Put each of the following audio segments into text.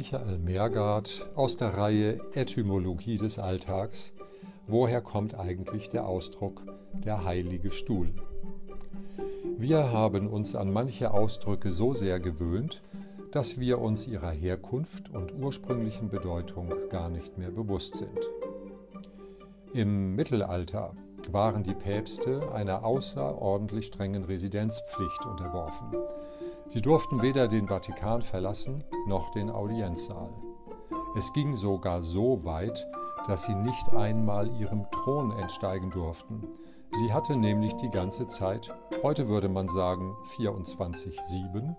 Michael Meergard aus der Reihe Etymologie des Alltags. Woher kommt eigentlich der Ausdruck der heilige Stuhl? Wir haben uns an manche Ausdrücke so sehr gewöhnt, dass wir uns ihrer Herkunft und ursprünglichen Bedeutung gar nicht mehr bewusst sind. Im Mittelalter waren die Päpste einer außerordentlich strengen Residenzpflicht unterworfen. Sie durften weder den Vatikan verlassen noch den Audienzsaal. Es ging sogar so weit, dass sie nicht einmal ihrem Thron entsteigen durften. Sie hatte nämlich die ganze Zeit, heute würde man sagen 24-7,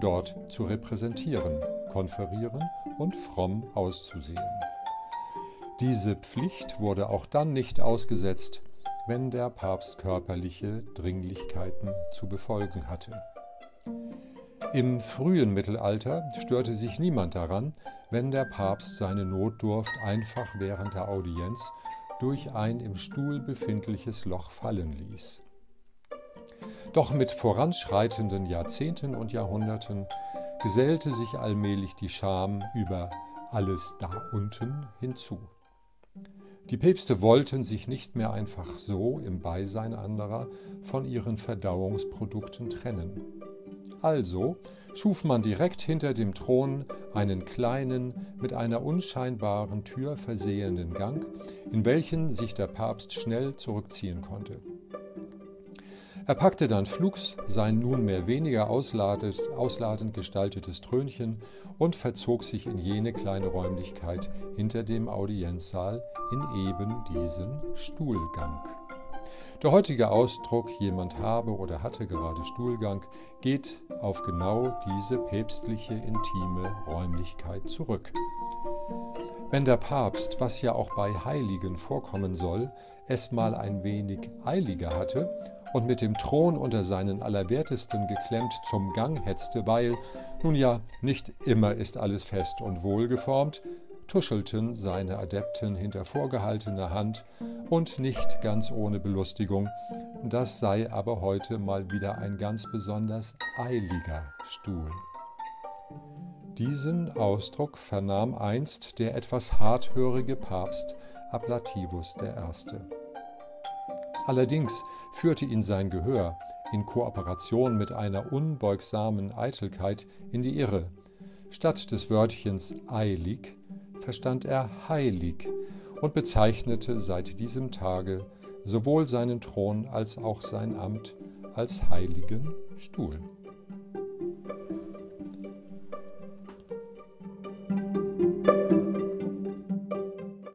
dort zu repräsentieren, konferieren und fromm auszusehen. Diese Pflicht wurde auch dann nicht ausgesetzt, wenn der Papst körperliche Dringlichkeiten zu befolgen hatte. Im frühen Mittelalter störte sich niemand daran, wenn der Papst seine Notdurft einfach während der Audienz durch ein im Stuhl befindliches Loch fallen ließ. Doch mit voranschreitenden Jahrzehnten und Jahrhunderten gesellte sich allmählich die Scham über alles da unten hinzu. Die Päpste wollten sich nicht mehr einfach so im Beisein anderer von ihren Verdauungsprodukten trennen. Also schuf man direkt hinter dem Thron einen kleinen, mit einer unscheinbaren Tür versehenen Gang, in welchen sich der Papst schnell zurückziehen konnte. Er packte dann flugs sein nunmehr weniger ausladend, ausladend gestaltetes Trönchen und verzog sich in jene kleine Räumlichkeit hinter dem Audienzsaal in eben diesen Stuhlgang. Der heutige Ausdruck jemand habe oder hatte gerade Stuhlgang geht auf genau diese päpstliche intime Räumlichkeit zurück. Wenn der Papst, was ja auch bei Heiligen vorkommen soll, es mal ein wenig eiliger hatte und mit dem Thron unter seinen Allerwertesten geklemmt zum Gang hetzte, weil, nun ja, nicht immer ist alles fest und wohlgeformt, tuschelten seine Adepten hinter vorgehaltener Hand und nicht ganz ohne Belustigung. Das sei aber heute mal wieder ein ganz besonders eiliger Stuhl. Diesen Ausdruck vernahm einst der etwas harthörige Papst Ablativus I. Allerdings führte ihn sein Gehör in Kooperation mit einer unbeugsamen Eitelkeit in die Irre. Statt des Wörtchens eilig verstand er heilig und bezeichnete seit diesem Tage sowohl seinen Thron als auch sein Amt als heiligen Stuhl.